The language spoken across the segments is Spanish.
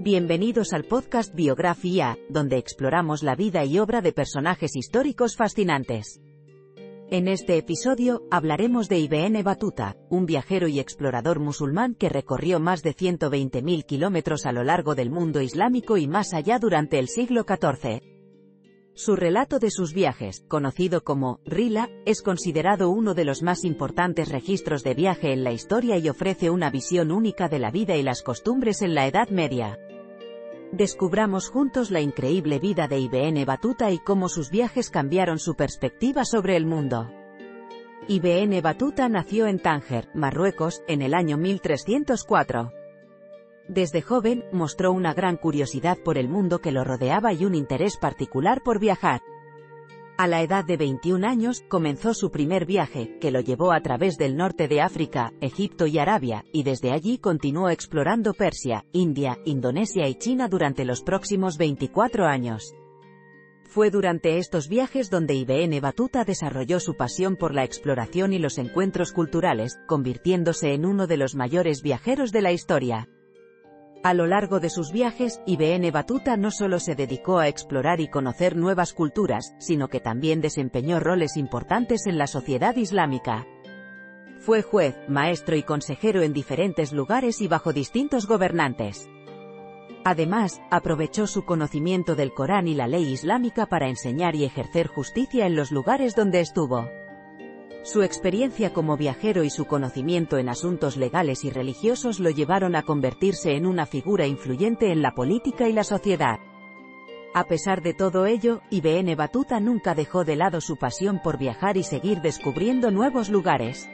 Bienvenidos al podcast Biografía, donde exploramos la vida y obra de personajes históricos fascinantes. En este episodio, hablaremos de Ibn Batuta, un viajero y explorador musulmán que recorrió más de 120.000 kilómetros a lo largo del mundo islámico y más allá durante el siglo XIV. Su relato de sus viajes, conocido como Rila, es considerado uno de los más importantes registros de viaje en la historia y ofrece una visión única de la vida y las costumbres en la Edad Media. Descubramos juntos la increíble vida de Ibn Batuta y cómo sus viajes cambiaron su perspectiva sobre el mundo. Ibn Batuta nació en Tánger, Marruecos, en el año 1304. Desde joven, mostró una gran curiosidad por el mundo que lo rodeaba y un interés particular por viajar. A la edad de 21 años, comenzó su primer viaje, que lo llevó a través del norte de África, Egipto y Arabia, y desde allí continuó explorando Persia, India, Indonesia y China durante los próximos 24 años. Fue durante estos viajes donde Ibn Batuta desarrolló su pasión por la exploración y los encuentros culturales, convirtiéndose en uno de los mayores viajeros de la historia. A lo largo de sus viajes, Ibn Batuta no solo se dedicó a explorar y conocer nuevas culturas, sino que también desempeñó roles importantes en la sociedad islámica. Fue juez, maestro y consejero en diferentes lugares y bajo distintos gobernantes. Además, aprovechó su conocimiento del Corán y la ley islámica para enseñar y ejercer justicia en los lugares donde estuvo. Su experiencia como viajero y su conocimiento en asuntos legales y religiosos lo llevaron a convertirse en una figura influyente en la política y la sociedad. A pesar de todo ello, Ibn Batuta nunca dejó de lado su pasión por viajar y seguir descubriendo nuevos lugares.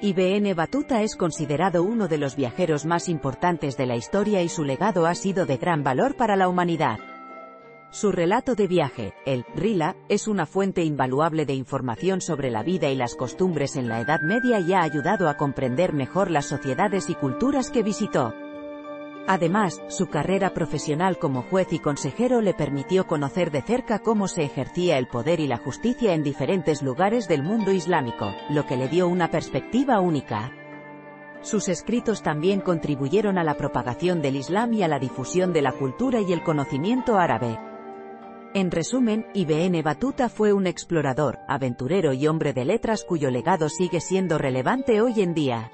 Ibn Batuta es considerado uno de los viajeros más importantes de la historia y su legado ha sido de gran valor para la humanidad. Su relato de viaje, el Rila, es una fuente invaluable de información sobre la vida y las costumbres en la Edad Media y ha ayudado a comprender mejor las sociedades y culturas que visitó. Además, su carrera profesional como juez y consejero le permitió conocer de cerca cómo se ejercía el poder y la justicia en diferentes lugares del mundo islámico, lo que le dio una perspectiva única. Sus escritos también contribuyeron a la propagación del Islam y a la difusión de la cultura y el conocimiento árabe. En resumen, Ibn Batuta fue un explorador, aventurero y hombre de letras cuyo legado sigue siendo relevante hoy en día.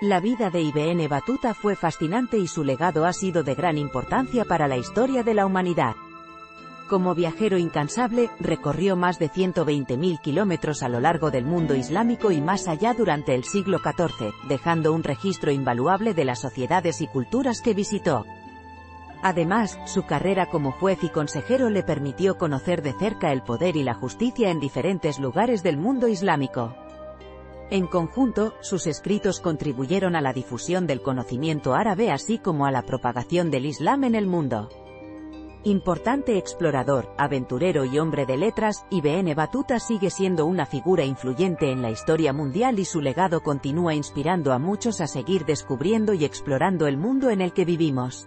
La vida de Ibn Batuta fue fascinante y su legado ha sido de gran importancia para la historia de la humanidad. Como viajero incansable, recorrió más de 120.000 kilómetros a lo largo del mundo islámico y más allá durante el siglo XIV, dejando un registro invaluable de las sociedades y culturas que visitó. Además, su carrera como juez y consejero le permitió conocer de cerca el poder y la justicia en diferentes lugares del mundo islámico. En conjunto, sus escritos contribuyeron a la difusión del conocimiento árabe así como a la propagación del Islam en el mundo. Importante explorador, aventurero y hombre de letras, Ibn Batuta sigue siendo una figura influyente en la historia mundial y su legado continúa inspirando a muchos a seguir descubriendo y explorando el mundo en el que vivimos.